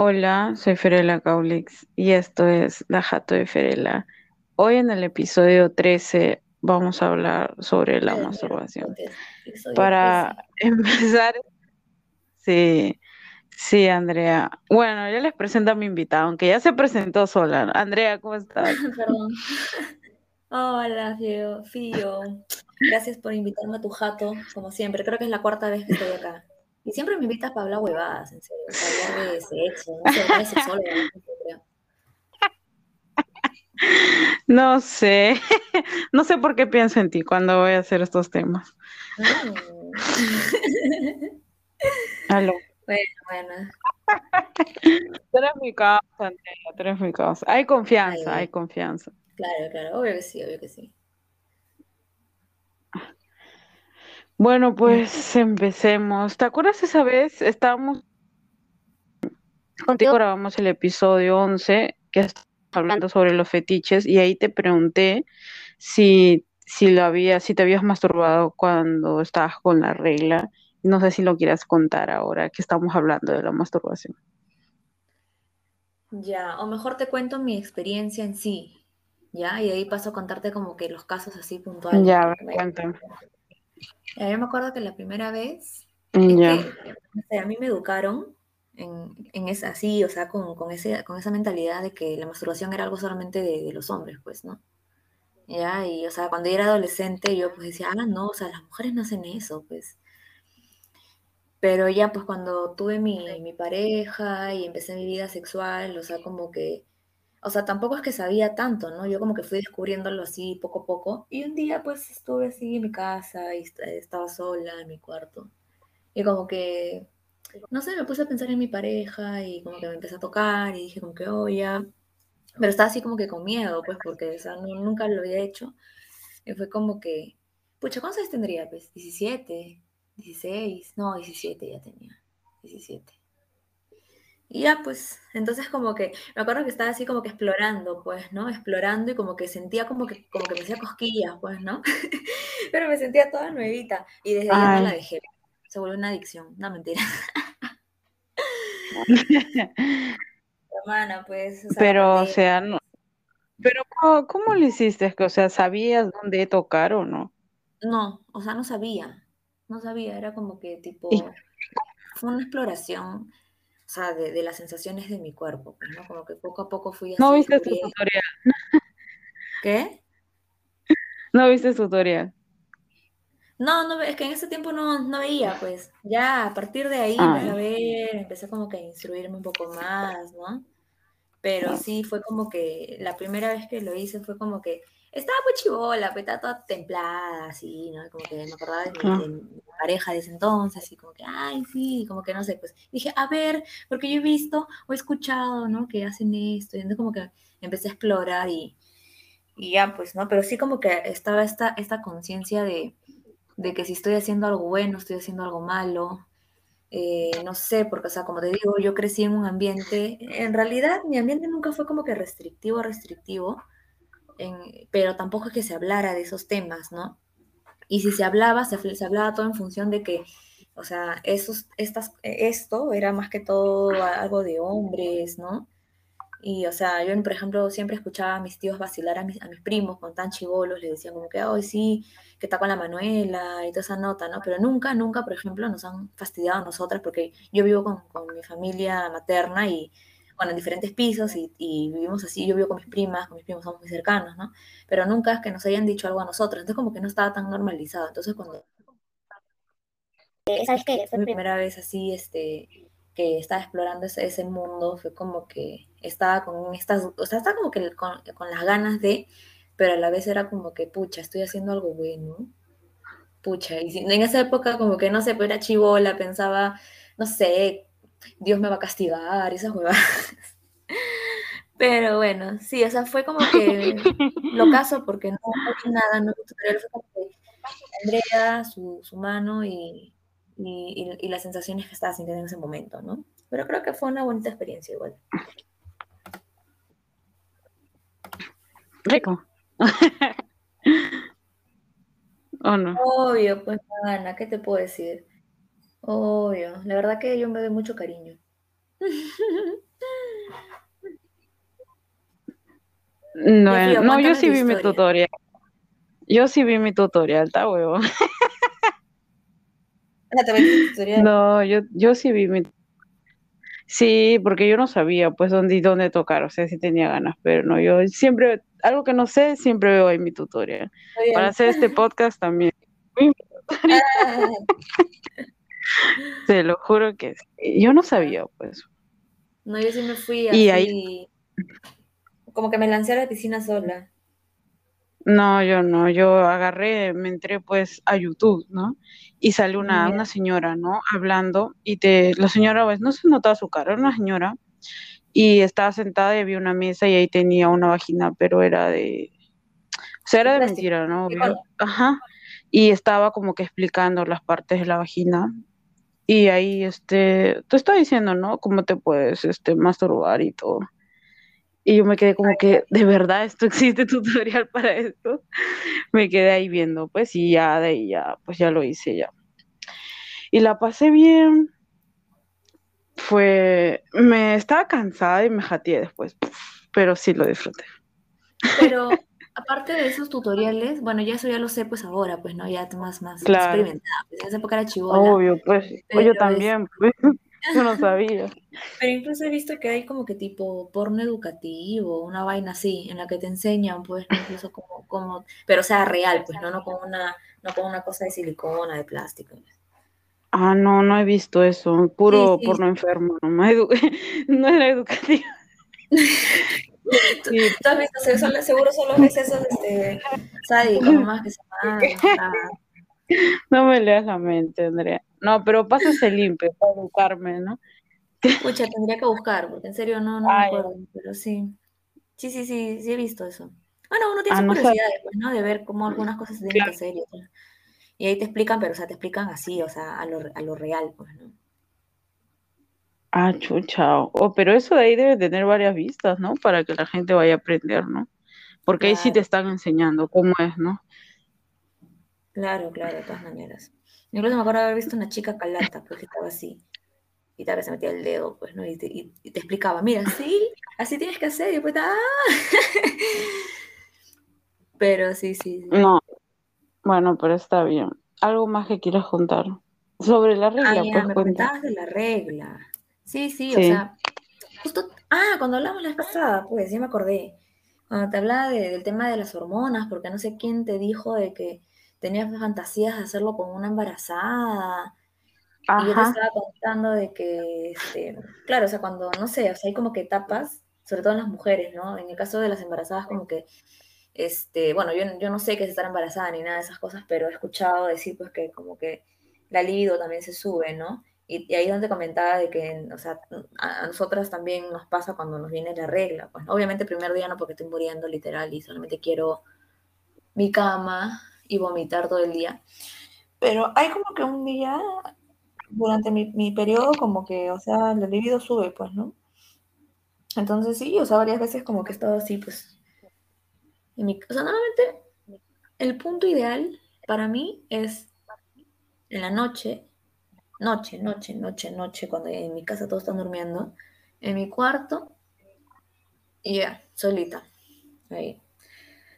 Hola, soy Ferela Caulix y esto es La Jato de Ferela. Hoy en el episodio 13 vamos a hablar sobre la masturbación. Para 13. empezar, sí, sí, Andrea. Bueno, ya les presento a mi invitada, aunque ya se presentó sola. Andrea, ¿cómo estás? Perdón. Hola, Fio, Fío. Gracias por invitarme a tu jato, como siempre. Creo que es la cuarta vez que estoy acá. Y siempre me invitas para hablar huevadas, en serio. Para hablar de sexo, no sé, de no sé, creo. No sé, no sé por qué pienso en ti cuando voy a hacer estos temas. Mm. Aló. Bueno, bueno. Tú eres mi causa, Andrea, tú eres mi causa. Hay confianza, Ay, hay confianza. claro, claro. Obvio que sí, obvio que sí. Bueno, pues empecemos. ¿Te acuerdas esa vez? Estábamos contigo, grabamos el episodio 11, que estábamos hablando sobre los fetiches, y ahí te pregunté si, si lo había, si te habías masturbado cuando estabas con la regla. No sé si lo quieras contar ahora que estamos hablando de la masturbación. Ya, o mejor te cuento mi experiencia en sí, ¿ya? Y ahí paso a contarte como que los casos así puntuales Ya, cuéntame. Yo me acuerdo que la primera vez es Ya, que no sé, a mí me educaron en, en esa, así, o sea, con, con, ese, con esa mentalidad de que la masturbación era algo solamente de, de los hombres, pues, ¿no? Ya, y o sea, cuando yo era adolescente yo pues decía, ah, no, o sea, las mujeres no hacen eso, pues. Pero ya pues cuando tuve mi, mi pareja y empecé mi vida sexual, o sea, como que, o sea, tampoco es que sabía tanto, ¿no? Yo como que fui descubriéndolo así poco a poco. Y un día pues estuve así en mi casa y est- estaba sola en mi cuarto. Y como que, no sé, me puse a pensar en mi pareja y como que me empecé a tocar y dije como que, oh. Pero estaba así como que con miedo, pues, porque, o sea, nunca lo había hecho. Y fue como que, pucha, ¿cuántos años tendría? Pues, 17, 16, no, 17 ya tenía, 17. Y ya, pues, entonces como que, me acuerdo que estaba así como que explorando, pues, ¿no? Explorando y como que sentía como que, como que me hacía cosquillas, pues, ¿no? Pero me sentía toda nuevita y desde ahí no la dejé. Se volvió una adicción, no mentira. Hermana, pues, o sea, la pero, o sea, no, pero ¿cómo, cómo lo hiciste? O sea, ¿sabías dónde tocar o no? No, o sea, no sabía, no sabía, era como que ¿Y tipo, fue una exploración, o sea, de, de las sensaciones de mi cuerpo, pues, ¿no? Como que poco a poco fui no viste su tutorial? ¿Qué? ¿No viste su tutorial? No, no, es que en ese tiempo no, no veía, pues, ya a partir de ahí empecé a ver, empecé como que a instruirme un poco más, ¿no? Pero sí fue como que la primera vez que lo hice fue como que estaba pues chivola, pues estaba toda templada, así, ¿no? Como que me acordaba de mi, claro. de mi pareja de ese entonces, y como que, ay, sí, como que no sé, pues dije, a ver, porque yo he visto o he escuchado, ¿no? Que hacen esto, y entonces como que empecé a explorar y, ya, pues, ¿no? Pero sí como que estaba esta, esta conciencia de, de que si estoy haciendo algo bueno, estoy haciendo algo malo, eh, no sé, porque, o sea, como te digo, yo crecí en un ambiente, en realidad mi ambiente nunca fue como que restrictivo, restrictivo, pero tampoco es que se hablara de esos temas, ¿no? Y si se hablaba, se, se hablaba todo en función de que, o sea, esos, estas, esto era más que todo algo de hombres, ¿no? Y, o sea, yo, por ejemplo, siempre escuchaba a mis tíos vacilar a mis, a mis primos con tan chivolos, les decían como que, ay, sí, que está con la Manuela y toda esa nota, ¿no? Pero nunca, nunca, por ejemplo, nos han fastidiado a nosotras porque yo vivo con, con mi familia materna y, bueno, en diferentes pisos y, y vivimos así, yo vivo con mis primas, con mis primos somos muy cercanos, ¿no? Pero nunca es que nos hayan dicho algo a nosotros, entonces como que no estaba tan normalizado. Entonces cuando ¿Sabes qué? fue mi primera vez así, este, que estaba explorando ese, ese mundo, fue como que estaba con estas, o sea, estaba como que con, con, las ganas de, pero a la vez era como que, pucha, estoy haciendo algo bueno, pucha, y si, en esa época como que, no sé, pues era chivola, pensaba, no sé, Dios me va a castigar, esas huevadas. Pero bueno, sí, o sea, fue como que lo caso porque no, vi nada, no vi fue como que Andrea, su, su mano y, y, y, las sensaciones que estaba sintiendo en ese momento, ¿no? Pero creo que fue una bonita experiencia igual. Rico. ¿O no? Obvio, pues Ana, ¿qué te puedo decir? Obvio, la verdad que yo me doy mucho cariño. No, no, yo sí vi mi tutorial. Yo sí vi mi tutorial, está huevo. No, yo, yo sí vi mi. Sí, porque yo no sabía pues dónde y dónde tocar, o sea, sí tenía ganas, pero no, yo siempre, algo que no sé, siempre veo ahí mi tutorial. Para hacer este podcast también. Ah, te lo juro que sí. Yo no sabía, pues. no, yo sí me fui Y así, ahí, como que me lancé a la piscina sola. no, yo no, yo agarré, me entré pues a YouTube, ¿no? Y sale una, una señora, ¿no? Hablando, y te, la señora, pues, no se notaba su cara, era una señora, y estaba sentada y había una mesa y ahí tenía una vagina, pero era de, o sea, era de mentira, ¿no? Obvio. Ajá. Y estaba como que explicando las partes de la vagina. Y ahí, este, te está diciendo, ¿no? Cómo te puedes, este, masturbar y todo. Y yo me quedé como que, ¿de verdad esto existe tutorial para esto? Me quedé ahí viendo, pues, y ya de ahí ya, pues ya lo hice ya. Y la pasé bien. Fue, me estaba cansada y me jateé después, pero sí lo disfruté. Pero aparte de esos tutoriales, bueno, ya eso ya lo sé pues ahora, pues, ¿no? Ya más, más Claro. experimentada. Pues, en esa época era chivola. Obvio, pues, yo también, pues, yo no sabía. Pero incluso he visto que hay como que tipo porno educativo, una vaina así, en la que te enseñan, pues, incluso como, como, pero o sea, real, pues, ¿no? No con una, no con una cosa de silicona, de plástico. Ah, no, no he visto eso, puro Sí, sí. porno enfermo, no, no era educativo. ¿Tú, Sí, tú has visto, seguro solo ves esos, este, sádicos nomás que se ah, no me leas la mente, Andrea. No, pero pásase limpio para educarme, ¿no? Pucha, tendría que buscar, porque en serio no, no me acuerdo, pero sí. Sí, sí, sí, sí he visto eso. Bueno, uno tiene Ah, sus no sabía. curiosidades, pues, ¿no? De ver cómo algunas cosas se tienen Claro. que hacer y. Y ahí te explican, pero, o sea, te explican así, o sea, a lo, a lo real, pues, ¿no? Ah, chucha. Oh, pero eso de ahí debe tener varias vistas, ¿no? Para que la gente vaya a aprender, ¿no? Porque ahí sí te están enseñando cómo es, ¿no? claro, claro, de todas maneras. Incluso me acuerdo haber visto una chica calata, pues, que estaba así. Y tal vez se metía el dedo, pues, ¿no? Y te, y- y te explicaba, mira, sí, así tienes que hacer. Y después, ¡ah! Pero sí, sí, sí. No, bueno, pero está bien. Algo más que quieras contar. Sobre la Ah, regla, ya, pues me cuenta. de la regla. Sí, sí, o sea, justo, ah, cuando hablamos la vez pasada, pues, ya me acordé. Cuando te hablaba de- del tema de las hormonas, porque no sé quién te dijo de que tenías fantasías de hacerlo con una embarazada. Y yo te Ajá. estaba contando de que, este, claro, o sea, cuando, no sé, o sea, hay como que etapas, sobre todo en las mujeres, ¿no? En el caso de las embarazadas, como que, este, bueno, yo, yo no sé qué es estar embarazada ni nada de esas cosas, pero he escuchado decir, pues, que como que la libido también se sube, ¿no? Y, y ahí donde comentaba de que, o sea, a, a nosotras también nos pasa cuando nos viene la regla, pues. Obviamente el primer día no porque estoy muriendo, literal, y solamente quiero mi cama y vomitar todo el día. Pero hay como que un día durante mi, mi periodo como que, o sea, la libido sube, pues, ¿no? Entonces sí, o sea, varias veces como que he estado así, pues, en mi, o sea, normalmente el punto ideal para mí es en la noche, noche, noche, noche, noche, cuando en mi casa todos están durmiendo, en mi cuarto, y ya, solita, ahí.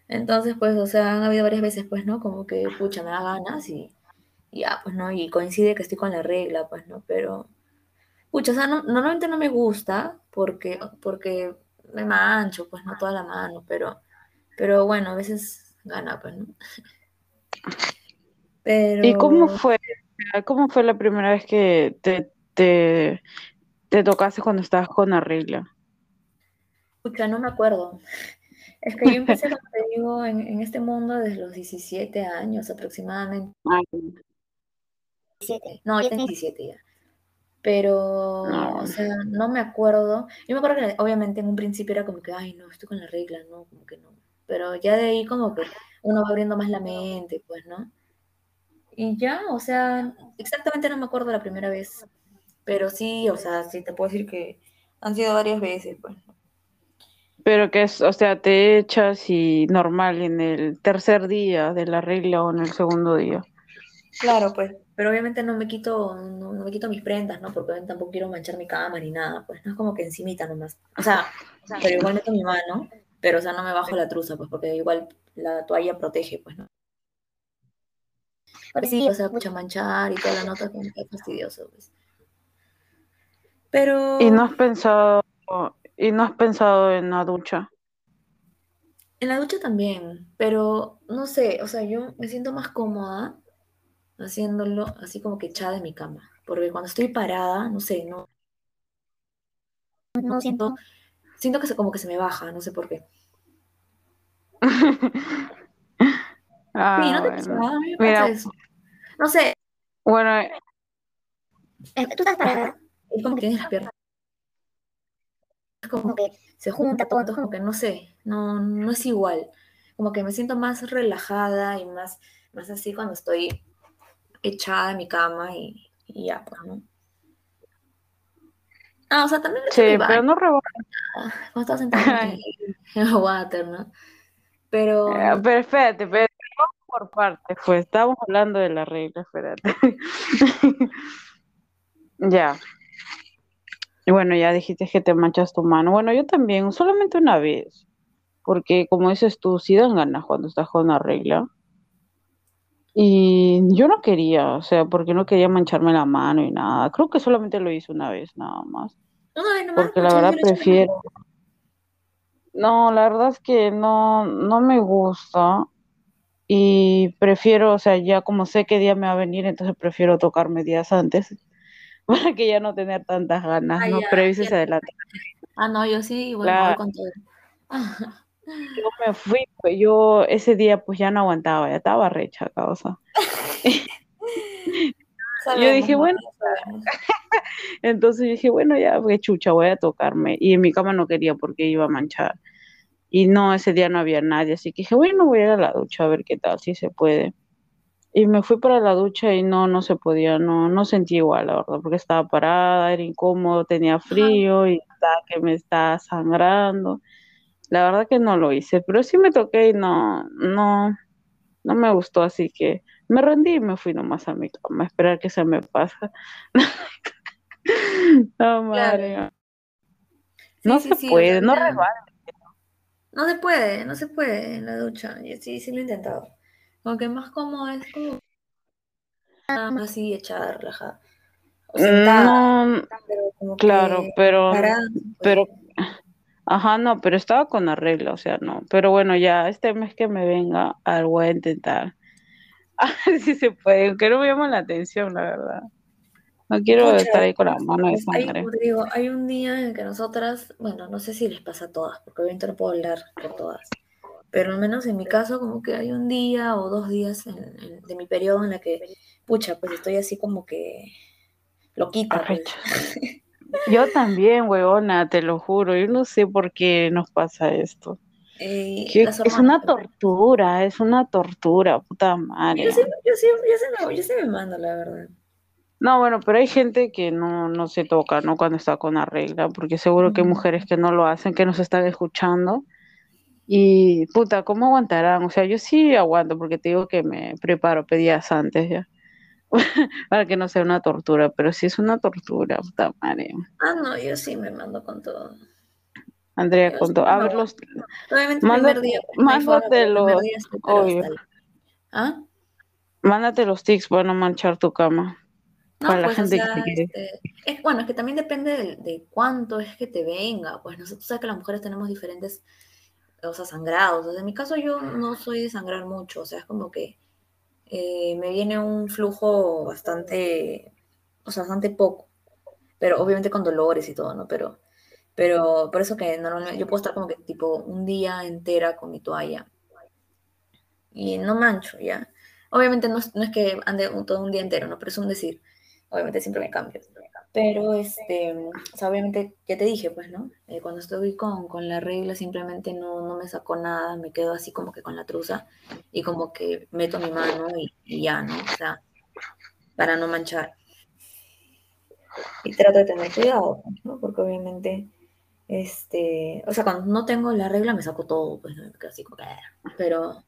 Entonces, pues, o sea, han habido varias veces, pues, ¿no? Como que, pucha, me da ganas y ya, pues, ¿no? Y coincide que estoy con la regla, pues, ¿no? Pero, pucha, o sea, no- normalmente no me gusta porque, porque me mancho, pues, no toda la mano, pero, pero bueno, a veces gana, pues, ¿no? ¿Y cómo Pero, fue? ¿Cómo fue la primera vez que te, te, te tocaste cuando estabas con la regla? pucha, no me acuerdo. Es que yo empecé, como te digo, en, en este mundo desde los 17 años aproximadamente. Ah, No, ya tengo 17 ya. Pero, no. o sea, no me acuerdo. Yo me acuerdo que obviamente en un principio era como que, ay, no, estoy con la regla, no, como que no. Pero ya de ahí como que uno va abriendo más la mente, pues, ¿no? Y ya, o sea, exactamente no me acuerdo la primera vez. Pero sí, o sea, sí te puedo decir que han sido varias veces, pues. Pero que es, o sea, te echas y normal en el tercer día de la regla o en el segundo día. Claro, pues, pero obviamente no me quito, no, no me quito mis prendas, ¿no? Porque tampoco quiero manchar mi cama ni nada, pues, no es como que encimita nomás. O sea, pero igual meto mi mano Pero, o sea, no me bajo la truza, pues, porque igual la toalla protege, pues, ¿no? Pero sí, o sea, mucha manchar y toda la nota es fastidioso, pues. Pero... ¿Y no has pensado, y no has pensado en la ducha? En la ducha también, pero no sé, o sea, yo me siento más cómoda haciéndolo así como que echada en mi cama, porque cuando estoy parada, no sé, no, no siento, siento que se, como que se me baja, no sé por qué. ah, sí, no te bueno. pasa, a mí me Mira, eso. No sé, bueno, eh, tú estás parada, es como que tienes las piernas, es como que se junta todo, entonces como que no sé, no, no es igual, como que me siento más relajada y más, más así cuando estoy echada en mi cama y, y ya, pues, ¿no? Ah, o sea, también sí, pero baño, no rebota. cuando estás en el water, ¿no? Pero, Eh, Pero espérate, pero por partes, pues estábamos hablando de la regla, espérate. Ya, bueno, ya dijiste que te manchas tu mano. Bueno, yo también, solamente una vez, porque como dices tú, sí dan ganas cuando estás con la regla. Y yo no quería, o sea, porque no quería mancharme la mano y nada. Creo que solamente lo hice una vez, nada más. una vez nomás, Porque la verdad prefiero. No, la verdad es que no, no me gusta. Y prefiero, o sea, ya como sé qué día me va a venir, entonces prefiero tocarme días antes para que ya no tener tantas ganas, Ah, ¿no? se adelante. Ah, no, yo sí, bueno, Claro, voy con todo. yo me fui, pues yo ese día pues ya no aguantaba, ya estaba recha, causa. Yo Sabemos, dije, mamá, bueno, entonces yo dije, bueno, ya, pues chucha, voy a tocarme. Y en mi cama no quería porque iba a manchar. Y no, ese día no había nadie, así que dije, bueno, voy a ir a la ducha a ver qué tal, si se puede. Y me fui para la ducha y no, no se podía, no, no sentí igual, la verdad, porque estaba parada, era incómodo, tenía frío y estaba que me estaba sangrando. La verdad que no lo hice, pero sí me toqué y no, no, no me gustó, así que me rendí y me fui nomás a mi cama a esperar que se me pase. No, claro. Sí, no sí, se sí, puede, no ya. No se puede, no se puede en la ducha. Yo sí, sí lo he intentado. Como que más cómodo es como nada más así echada, relajada. O sentada, No, pero como claro, que pero, parada, pero, puede. ajá, no, pero estaba con arreglo, o sea, no. Pero bueno, ya este mes que me venga, a ver, voy a intentar. A ver si se puede, aunque no me llama la atención, la verdad. No quiero Pucha, estar ahí con la mano de hay, sangre. digo, hay un día en que nosotras, bueno, no sé si les pasa a todas, porque obviamente no puedo hablar por todas, pero al menos en mi caso como que hay un día o dos días en- en- de mi periodo en la que, pucha, pues estoy así como que loquita, pues. Yo también, huevona, te lo juro. Yo no sé por qué nos pasa esto. Eh, las es una tortura, es una tortura, puta Yo madre. sí, yo sí, yo sí me, yo sí me mando, la verdad. No, bueno, pero hay gente que no, no se toca, ¿no? Cuando está con la regla, porque seguro que hay mujeres que no lo hacen, que nos están escuchando. Y, puta, ¿cómo aguantarán? O sea, yo sí aguanto, porque te digo que me preparo, pedías antes ya, para que no sea una tortura, pero sí es una tortura, puta madre. Ah, no, yo sí me mando con todo. Andrea, Yo con todo. A ver, los, Obviamente primer día mándate los, obvio. ¿Ah? mándate los tics para no manchar tu cama, No, la pues, o gente sea, quiere. este, es, bueno, es que también depende de, de cuánto es que te venga, pues nosotros sabes que las mujeres tenemos diferentes, o sea, sangrados. O sea, en mi caso yo no soy de sangrar mucho, o sea, es como que eh, me viene un flujo bastante, o sea, bastante poco, pero obviamente con dolores y todo, ¿no? Pero, pero por eso que normalmente yo puedo estar como que tipo un día entera con mi toalla y no mancho, ¿ya? Obviamente no, es- no es que ande un- todo un día entero, ¿no? Pero es un decir. Obviamente siempre me cambio. Pero, este, o sea, obviamente, ya te dije, pues, ¿no? Eh, cuando estoy con, con la regla simplemente no, no me saco nada, me quedo así como que con la truza y como que meto mi mano y, ya, ¿no? O sea, para no manchar. Y trato de tener cuidado, ¿no? Porque obviamente, este, o sea, cuando no tengo la regla me saco todo, pues, así como "Ah". pero,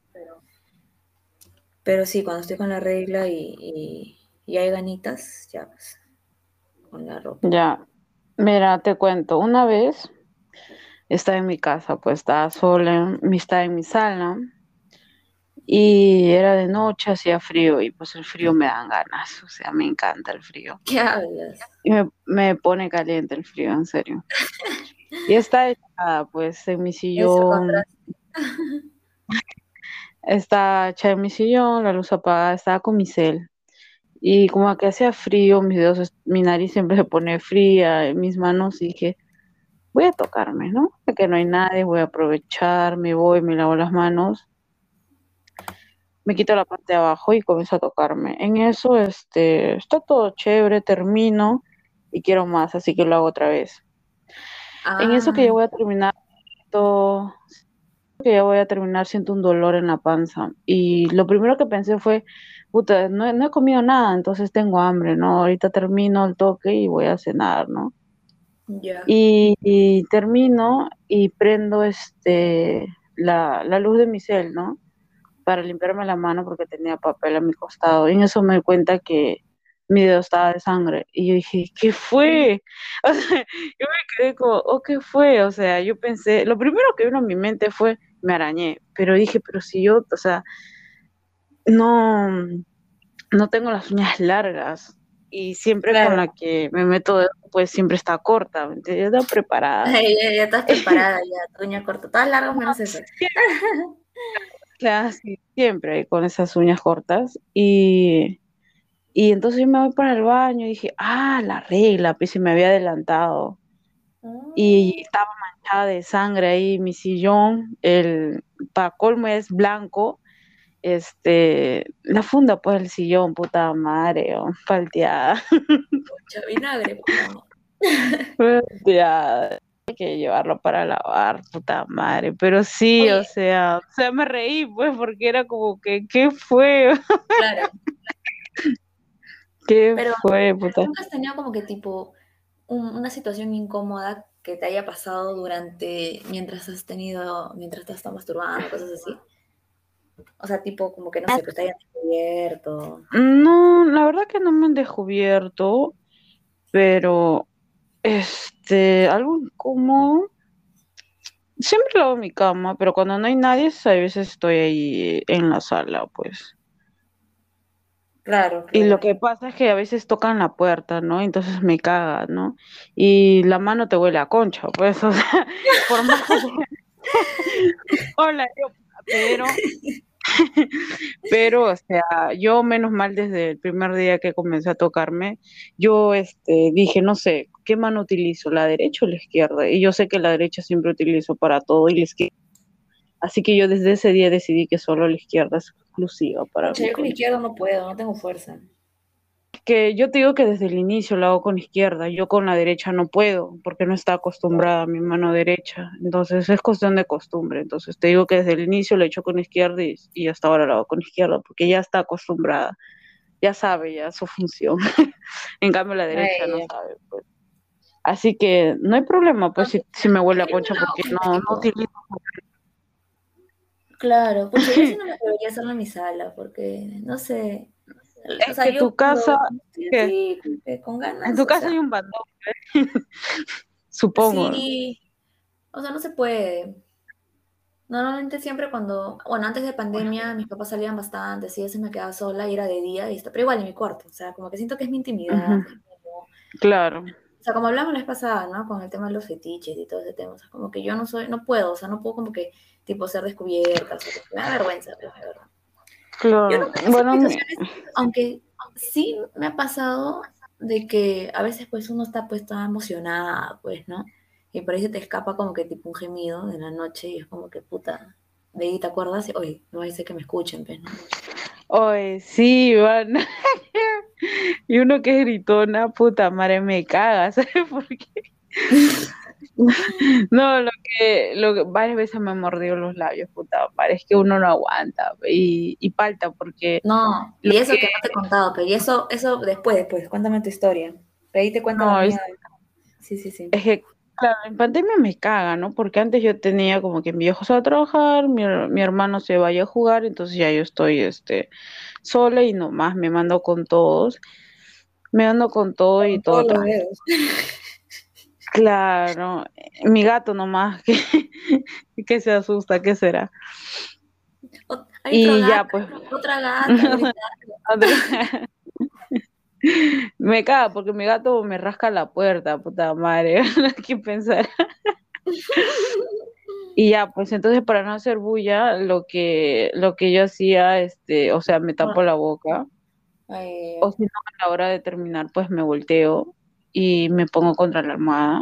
pero sí, cuando estoy con la regla y, y hay ganitas, ya, pues, con la ropa. Ya, mira, te cuento, una vez estaba en mi casa, pues estaba sola, estaba en mi sala y era de noche, hacía frío y pues el frío me dan ganas, o sea, me encanta el frío. ¿Qué hablas? Y me, me pone caliente el frío, en serio. Y está echada, pues, en mi sillón. Está echada en mi sillón, la luz apagada, estaba con mi cel. Y como que hacía frío, mis dedos, mi nariz siempre se pone fría, en mis manos, y dije, voy a tocarme, ¿no? Que no hay nadie, voy a aprovechar, me voy, me lavo las manos me quito la parte de abajo y comienzo a tocarme. En eso, este, está todo chévere, termino y quiero más, así que lo hago otra vez. En eso que ya ah. voy a terminar, todo, que ya voy a terminar, siento un dolor en la panza. Y lo primero que pensé fue, puta, no, he comido nada, entonces tengo hambre, ¿no? Ahorita termino el toque y voy a cenar, ¿no? Y, y, termino y prendo este la, la luz de mi cel, ¿no? para limpiarme la mano porque tenía papel a mi costado. Y en eso me di cuenta que mi dedo estaba de sangre. Y yo dije, ¿qué fue? O sea, yo me quedé como, ¿oh, qué fue? O sea, yo pensé, lo primero que vino a mi mente fue, me arañé. Pero dije, pero si yo, o sea, no, no tengo las uñas largas. Y siempre con la que me meto, pues siempre está corta. Ya está preparada. ya, ya, estás preparada, ya, tu uña corta. Todas largas menos eso. Claro, siempre con esas uñas cortas. Y, y entonces yo me voy para el baño y dije, ah, la regla, pues se me había adelantado. Y ah. estaba manchada de sangre ahí mi sillón, el para colmo es blanco, este, la funda pues el sillón, puta madre, oh, palteada. Mucha vinagre, palteada que llevarlo para lavar, puta madre. Pero sí, o sea, o sea, me reí, pues, porque era como que, ¿qué fue? Claro. ¿Qué fue, puta? ¿Nunca has tenido como que tipo una situación incómoda que te haya pasado durante, mientras has tenido, mientras te estado masturbando, cosas así? O sea, tipo como que no sé, que te hayan descubierto. No, la verdad que no me han descubierto, pero este, algo como siempre lavo mi cama, pero cuando no hay nadie, a veces estoy ahí en la sala, pues. Claro, Y lo que pasa es que a veces tocan la puerta, ¿no? Entonces me caga, ¿no? Y la mano te huele a concha, pues, o sea, por más que... Hola, yo, pero Pero, o sea, yo menos mal desde el primer día que comencé a tocarme, yo este, dije, no sé, ¿qué mano utilizo? ¿La derecha o la izquierda? Y yo sé que la derecha siempre utilizo para todo y la izquierda. Así que yo desde ese día decidí que solo la izquierda es exclusiva para mí. Yo con la izquierda no puedo, no tengo fuerza que yo te digo que desde el inicio lo hago con izquierda, yo con la derecha no puedo, porque no está acostumbrada a mi mano derecha, entonces es cuestión de costumbre, entonces te digo que desde el inicio lo he hecho con izquierda y, hasta ahora lo hago con izquierda, porque ya está acostumbrada, ya sabe ya su función, en cambio la derecha no sabe, pues. Así que no hay problema, pues si, me huele a concha, porque no, no utilizo. Claro, porque yo sí no me debería hacerlo en mi sala, porque no sé, es que tu casa. con ganas. En tu casa hay un bandón, ¿eh? supongo. Sí, o sea, no se puede. Normalmente siempre cuando, bueno, antes de pandemia mis papás salían bastante, sí, a veces me quedaba sola y era de día, y está, pero igual en mi cuarto, o sea, como que siento que es mi intimidad. Claro. O sea, como hablamos la vez pasada, ¿no? Con el tema de los fetiches y todo ese tema, o sea, como que yo no soy, no puedo, o sea, no puedo como que, tipo, ser descubierta, o sea, me da vergüenza, pero de verdad. Claro. bueno, aunque sí me ha pasado de que a veces pues uno está pues toda emocionada, pues, ¿no? Y por ahí se te escapa como que tipo un gemido de la noche y es como que puta, de ahí te acuerdas y, oye, no ser que me escuchen, pues, ¿no? Oye, sí, van. y uno que es gritona, puta madre, me caga, ¿sabes por qué? No, lo que, lo que varias veces me mordido los labios, puta, parece que uno no aguanta y, y palta porque... No, y eso que... no te he contado, pero y eso, eso después, después, cuéntame tu historia. Ahí te cuento. No, Sí, sí, sí. Es que, claro, en pandemia me caga, ¿no? Porque antes yo tenía como que mi viejo se va a trabajar, mi, mi hermano se vaya a jugar, entonces ya yo estoy este, sola y nomás me mando con todos. Me ando con todo y todo. Claro, mi gato nomás que, que se asusta, ¿qué será? y ya pues. Otra gata. me caga porque mi gato me rasca la puerta, puta madre. ¿Qué pensar? y ya, pues entonces para no hacer bulla, lo que, lo que yo hacía, este, o sea, me tapo ah. la boca. o si no, a la hora de terminar, pues me volteo y me pongo contra la almohada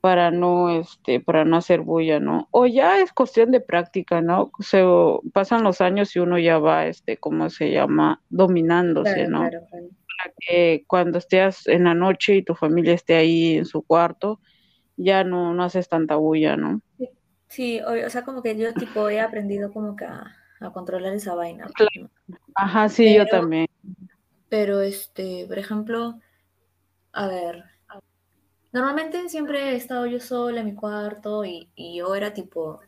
para no este para no hacer bulla, ¿no? O ya es cuestión de práctica, ¿no? Se pasan los años y uno ya va este ¿cómo se llama? dominándose, ¿no? Para que cuando estés en la noche y tu familia esté ahí en su cuarto, ya no no haces tanta bulla, ¿no? Sí, o, sea, como que yo tipo he aprendido como que a, controlar esa vaina. Ajá, sí, yo también. Pero este, por ejemplo, a ver, normalmente siempre he estado yo sola en mi cuarto y, yo era tipo,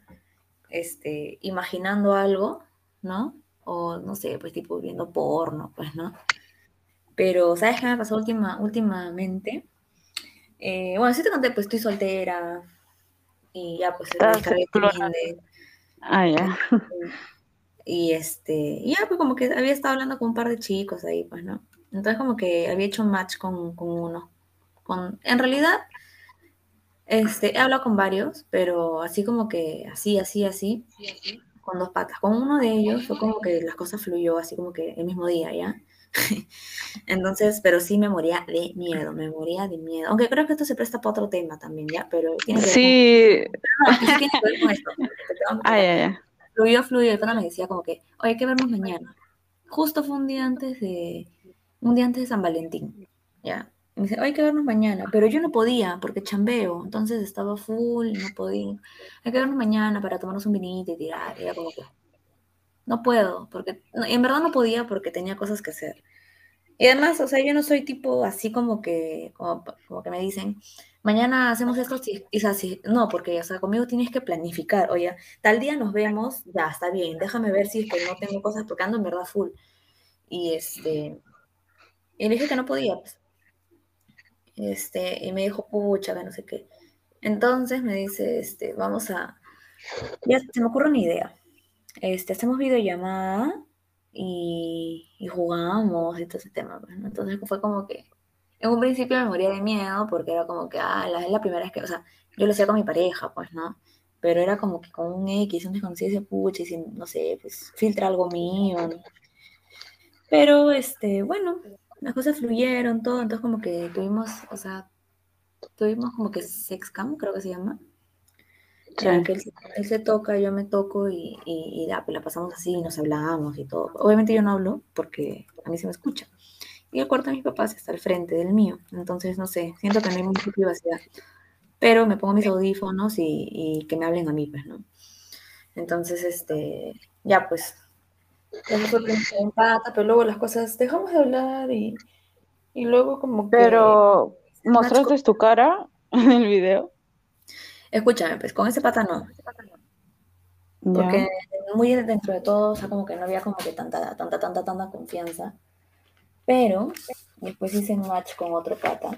este, imaginando algo, ¿no? O no sé, pues tipo viendo porno, pues, ¿no? Pero, ¿sabes qué me pasó última, últimamente? Eh, bueno, sí te conté, pues estoy soltera y ya, pues, Ah, ya. Y este, ya, pues como que había estado hablando con un par de chicos ahí, pues, ¿no? Entonces como que había hecho un match con, uno. Con, en realidad, este, he hablado con varios, pero así como que así, así, así, con dos patas. Con uno de ellos fue como que las cosas fluyó así como que el mismo día, ¿ya? Entonces, pero sí me moría de miedo, me moría de miedo. Aunque creo que esto se presta para otro tema también, ¿ya? Pero tiene que sí. Con... sí tiene que ver con esto. Ah. Fluyó, fluyó. Y me decía como que, oye, hay que vernos mañana. Justo fue un día antes de, un día antes de San Valentín, ¿ya? me dice, hay que vernos mañana, pero yo no podía porque chambeo, entonces estaba full, no podía. Hay que vernos mañana para tomarnos un vinito y tirar. Y como que, no puedo, porque en verdad no podía porque tenía cosas que hacer. Y además, o sea, yo no soy tipo así como que, como, que me dicen, mañana hacemos esto y es. No, porque, o sea, conmigo tienes que planificar. Oye, tal día nos vemos, ya, está bien, déjame ver si es que no tengo cosas porque ando en verdad full. Y este, y le dije que no podía, pues. Este, y me dijo, pucha, que no sé qué. Entonces me dice, este, vamos a, ya se me ocurre una idea. Este, hacemos videollamada y, y jugamos y todo ese tema. Pues, Entonces fue como que, en un principio me moría de miedo porque era como que, ah, la, es la primera vez que, o sea, yo lo hacía con mi pareja, pues, ¿no? Pero era como que con un X, un desconocido, ese pucha, y sin, no sé, pues, filtra algo mío. Pero, este, bueno, las cosas fluyeron, todo, entonces como que tuvimos, o sea, tuvimos como que sexcam, creo que se llama. que él, se toca, yo me toco y, y, ya, pues la pasamos así, nos hablamos y todo. Obviamente yo no hablo porque a mí se me escucha. Y el cuarto de mis papás está al frente del mío, entonces no sé, siento que no hay mucha privacidad. Pero me pongo mis audífonos y, y que me hablen a mí, pues, ¿no? Entonces, este, ya pues, empata, pero luego las cosas dejamos de hablar y, y luego como que... Pero, ¿mostraste tu cara en el video? Escúchame, pues con ese pata no. Porque muy dentro de todo, o sea, como que no había como que tanta, tanta, tanta, tanta confianza. Pero después hice un match con otro pata,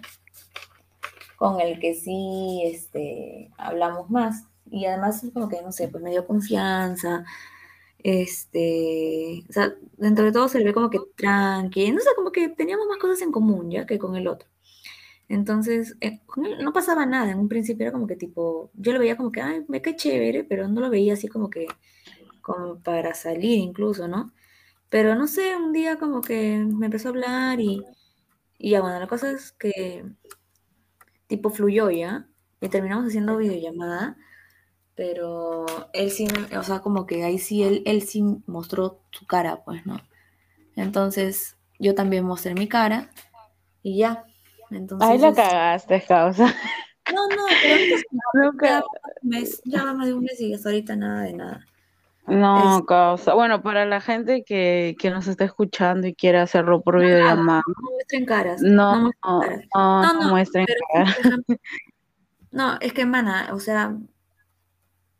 con el que sí este, hablamos más. Y además, como que, no sé, pues me dio confianza, este, o sea, dentro de todo se le ve como que tranqui, no sé, como que teníamos más cosas en común ya que con el otro. Entonces, eh, no pasaba nada, en un principio era como que tipo, yo lo veía como que, ay, me cae chévere, pero no lo veía así como que, como para salir incluso, ¿no? Pero no sé, un día como que me empezó a hablar y, y ya, bueno, la cosa es que tipo fluyó ya, y terminamos haciendo videollamada, pero él sí, o sea, como que ahí sí, él, él sí mostró su cara, pues, ¿no? Entonces, yo también mostré mi cara y ya. Entonces, Ahí la cagaste, causa. No, no, pero Nunca... ya, mes, ya más de un mes y hasta ahorita nada de nada. No, causa. Bueno, para la gente que, que nos está escuchando y quiere hacerlo por videollamada. No muestren caras. No, no, muestren caras. no, no, muestren caras. No, es que, mana, o sea,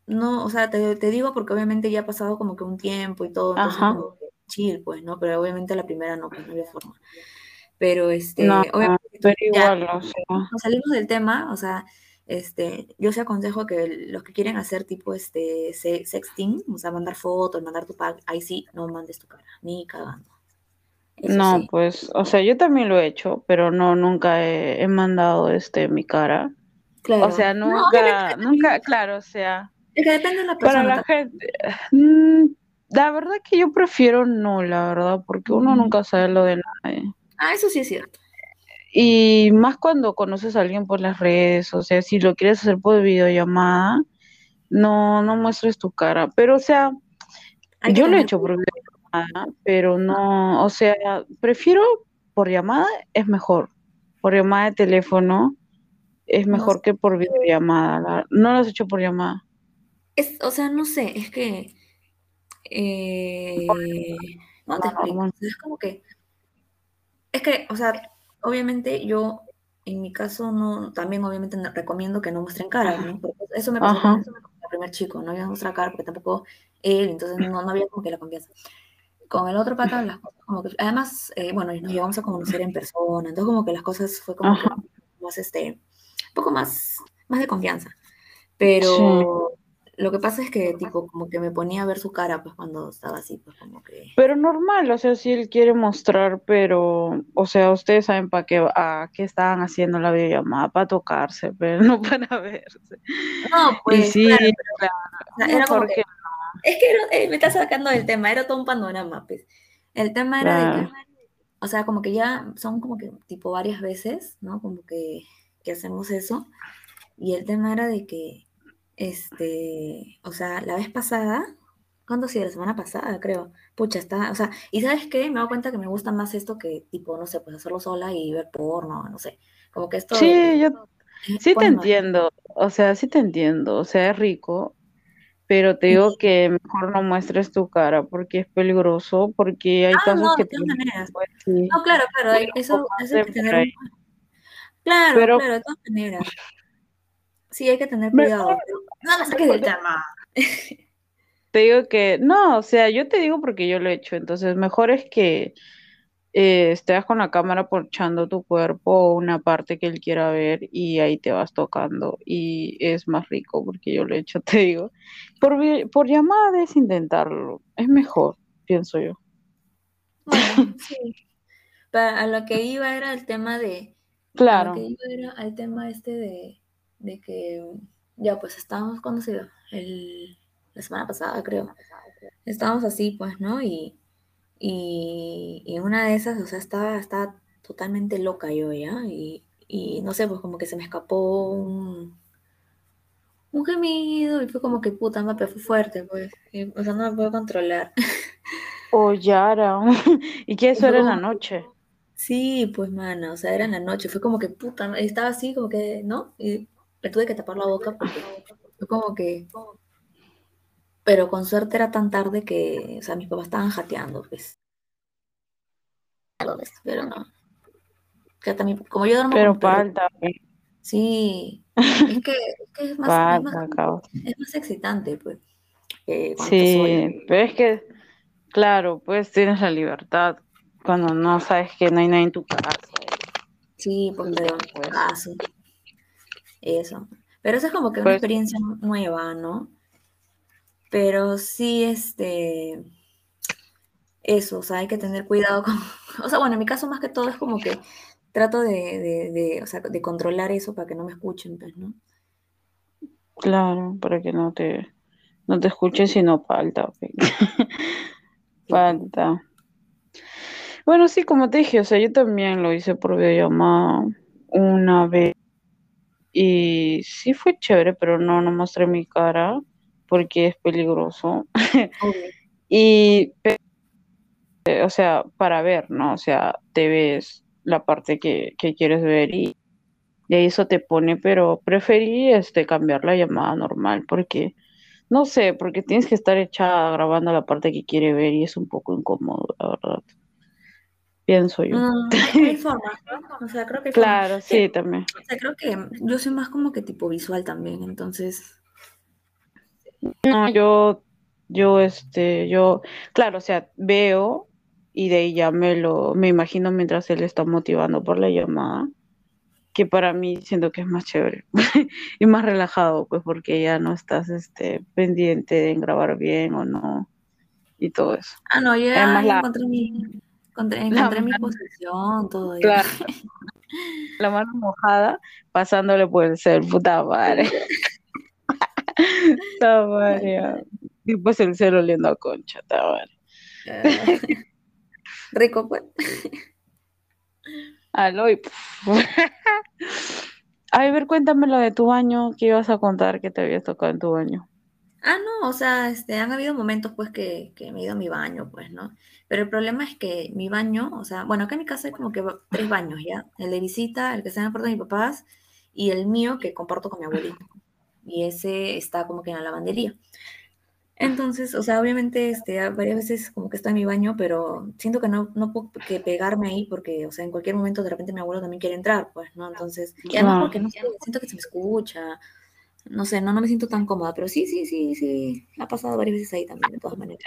no, o sea, te, digo porque obviamente ya ha pasado como que un tiempo y todo, chill, pues, ¿no? Pero obviamente la primera no, pues no había forma. Pero este, obviamente Pero igual, o sea. Salimos del tema, o sea, este, yo sí aconsejo que los que quieren hacer tipo este sexting, o sea, mandar fotos, mandar tu pack, ahí sí, no mandes tu cara, ni cagando. no, pues, o sea, yo también lo he hecho, pero no, nunca he, mandado este mi cara. Claro. O sea, nunca, nunca, claro, o sea. Es que depende de la persona. Para la gente, mm, la verdad que yo prefiero no, la verdad, porque uno nunca sabe lo de nadie. Ah, eso sí es cierto. Y más cuando conoces a alguien por las redes, o sea, si lo quieres hacer por videollamada, no, no muestres tu cara. Pero, o sea, yo lo he hecho por videollamada, pero no, o sea, prefiero por llamada, es mejor. Por llamada de teléfono es mejor que por videollamada. No lo has hecho por llamada. Es, o sea, no sé, es que... Eh, no te explico. Es como que... Es que, o sea, obviamente yo, en mi caso, no, también obviamente recomiendo que no muestren cara, ¿no? eso me pasó con el primer chico, no había mostrar cara porque tampoco él, entonces no, no había como que la confianza. Con el otro pata, las cosas como que, además, eh, bueno, nos llegamos a conocer en persona, entonces como que las cosas fue como que más, este, un poco más, más de confianza. Pero lo que pasa es que, tipo, como que me ponía a ver su cara, pues, cuando estaba así, pues, como que... Pero normal, o sea, si él quiere mostrar, pero, o sea, ustedes saben para qué, a qué estaban haciendo la videollamada, para tocarse, pero no para verse. No, pues, sí, claro, era como que... Es que eh, me está sacando del tema, era todo un panorama, pues. El tema era de que, o sea, como que ya son como que, tipo, varias veces, ¿no? Como que, que hacemos eso. Y el tema era de que este, o sea, la vez pasada, ¿cuándo sí? La semana pasada, creo. Pucha, está, o sea, y ¿sabes qué? Me he dado cuenta que me gusta más esto que, tipo, no sé, pues hacerlo sola y ver porno, no sé. Como que esto... Sí, yo sí te entiendo, o sea, sí te entiendo, o sea, es rico, pero te digo que mejor no muestres tu cara porque es peligroso, porque hay ah, casos no, que... De todas maneras. No, claro, claro, eso, eso hay que tener... Claro, claro, de todas maneras. Sí, hay que tener cuidado. no me saques del tema. Te digo que, no, o sea, yo te digo porque yo lo he hecho, entonces mejor es que eh, estés con la cámara porchando tu cuerpo o una parte que él quiera ver y ahí te vas tocando y es más rico porque yo lo he hecho, te digo. Por, por llamada es intentarlo, es mejor, pienso yo. Bueno, sí. Para, a lo que iba era el tema de... Claro. A lo que iba era al tema este de de que ya pues estábamos cuando se el, la semana pasada creo. Estábamos así pues no y, y, una de esas o sea estaba, estaba totalmente loca yo ya y, y, no sé pues como que se me escapó un, un gemido y fue como que puta pero fue fuerte pues. O sea no me puedo controlar. Oh Yara y que eso era en la noche Sí, pues, mana, o sea, era en la noche, fue como que puta, estaba así, como que, ¿no? Y me tuve que tapar la boca porque fue como que... Pero con suerte era tan tarde que, o sea, mis papás estaban jateando, pues. Pero no. Que también, como yo duermo Pero falta. Sí. Es que, es, más, es, más, excitante, pues. sí, pero es que, claro, pues tienes la libertad cuando no sabes que no hay nadie en tu casa. Sí, pues, pero, pues. Eso. Pero eso es como que una pues experiencia nueva, ¿no? Pero sí, este, eso, o sea, hay que tener cuidado con, o sea, bueno, en mi caso más que todo es como que trato de, o sea, de controlar eso para que no me escuchen, pues, ¿no? Claro, para que no te, no te escuchen si no falta. falta. Bueno, sí, como te dije, o sea, yo también lo hice por videollamada una vez y sí fue chévere, pero no, no mostré mi cara porque es peligroso. y, o sea, para ver, ¿no? O sea, te ves la parte que, quieres ver y, y eso te pone, pero preferí este, cambiar la llamada normal porque, no sé, porque tienes que estar echada grabando la parte que quiere ver y es un poco incómodo, la verdad pienso yo. Mm, hay, formas, ¿no? O sea, creo que... Claro, sí, también. O sea, creo que yo soy más como que tipo visual también, entonces... No, yo, yo, este, yo, claro, o sea, veo y de ahí ya me lo, me imagino mientras él está motivando por la llamada que para mí siento que es más chévere y más relajado, pues porque ya no estás este, pendiente en grabar bien o no y todo eso. Ah, no, yo ya encontré mi, encontré, mi posición, todo claro. La mano mojada pasándole por el cel, puta madre. Está madre. Y pues el cel oliendo a concha, está madre. rico, pues. Aloy. Ay, a ver, cuéntame lo de tu baño, ¿qué ibas a contar que te habías tocado en tu baño? Ah, no, o sea, este, han habido momentos pues que, que me he ido a mi baño, pues, ¿no? Pero el problema es que mi baño, o sea, bueno, acá en mi casa hay como que tres baños, ¿ya? El de visita, el que está en el cuarto de mis papás y el mío que comparto con mi abuelito. Y ese está como que en la lavandería. Entonces, o sea, obviamente, este, varias veces como que estoy en mi baño, pero siento que no, no puedo que pegarme ahí porque, o sea, en cualquier momento de repente mi abuelo también quiere entrar, pues, ¿no? Entonces, y además porque no sé, siento que se me escucha, no sé, no, no me siento tan cómoda, pero sí, sí, sí, sí, ha pasado varias veces ahí también, de todas maneras.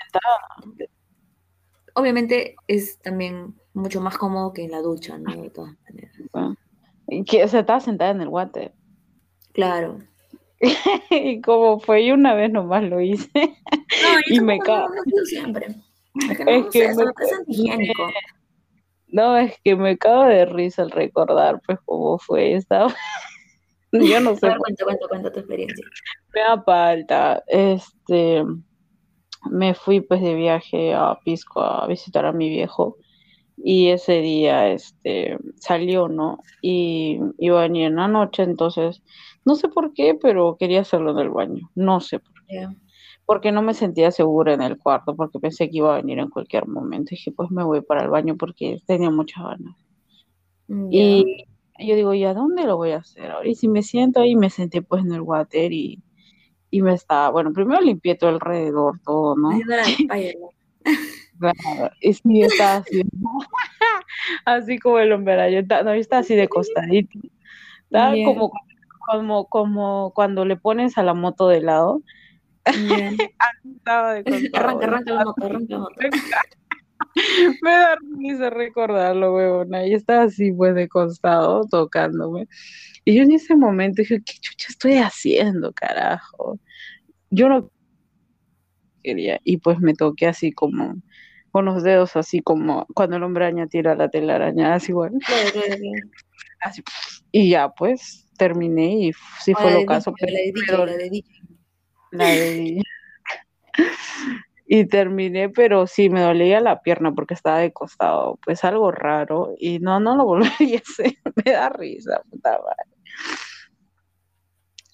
Obviamente es también mucho más cómodo que en la ducha, ¿no? De todas maneras. Que, o sea, estaba sentada en el guate. Claro. y como fue, yo una vez nomás lo hice. No, y me cago. No, siempre. Es que, no, es que me, antihigiénico. No, es que me cago de risa al recordar, pues, cómo fue. Estaba. yo no sé. Cuenta, cuenta, cuenta tu experiencia. Me da falta. Este. Me fui, pues, de viaje a Pisco a visitar a mi viejo y ese día este salió, ¿no? Y iba a venir en la noche, entonces no sé por qué, pero quería hacerlo en el baño, no sé por qué. Porque no me sentía segura en el cuarto, porque pensé que iba a venir en cualquier momento. Y dije, pues me voy para el baño porque tenía muchas ganas. Y yo digo, ¿y a dónde lo voy a hacer ahora? Y si me siento ahí, me senté pues en el water y, y me estaba, bueno, primero limpié todo alrededor, todo, ¿no? y sí, estaba así, así como el hombre, yo no, está así de costadito, estaba como, como, como cuando le pones a la moto de lado. estaba de arranca, arranca la moto, arranca la moto. Me da risa recordarlo, weona. Y estaba así, pues, de costado, tocándome. Y yo en ese momento dije, ¿qué chucha estoy haciendo, carajo? Yo no quería. Y pues me toqué así como con los dedos así como cuando el hombre araña tira la telaraña, así igual. Así, y ya pues terminé y sí fue lo caso. La de la de y terminé, pero sí me dolía la pierna porque estaba de costado, pues algo raro y no, no lo volvería a hacer, me da risa, puta madre.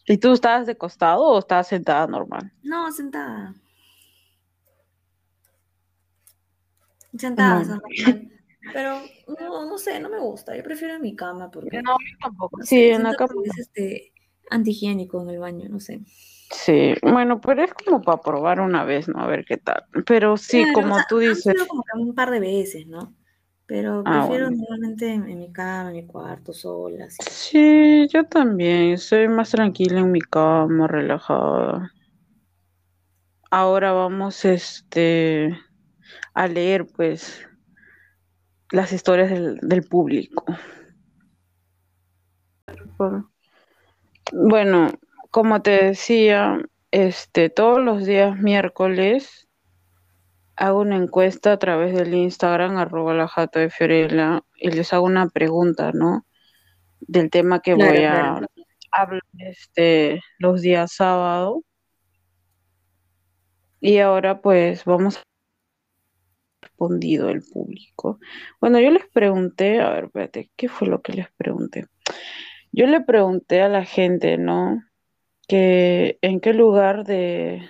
¿Y tú estabas de costado o estabas sentada normal? No, sentada. Sentada, Pero no, no sé, no me gusta. Yo prefiero en mi cama porque. No, tampoco. sí, en la cama. Es este antihigiénico en el baño, no sé. Sí, bueno, pero es como para probar una vez, ¿no? A ver qué tal. Pero sí, como tú dices. como que un par de veces, ¿no? Pero ah, prefiero normalmente en, mi cama, en mi cuarto, sola. Sí, yo también. Soy más tranquila en mi cama, relajada. Ahora vamos, este a leer pues las historias del, público. Bueno, como te decía, este, todos los días miércoles hago una encuesta a través del Instagram, arroba la jata de Fiorella, y les hago una pregunta, ¿no? Del tema que voy a hablar este, los días sábado. Y ahora pues vamos a respondido el público? Bueno, yo les pregunté, a ver, espérate, ¿qué fue lo que les pregunté? Yo le pregunté a la gente, ¿no? Que en qué lugar de,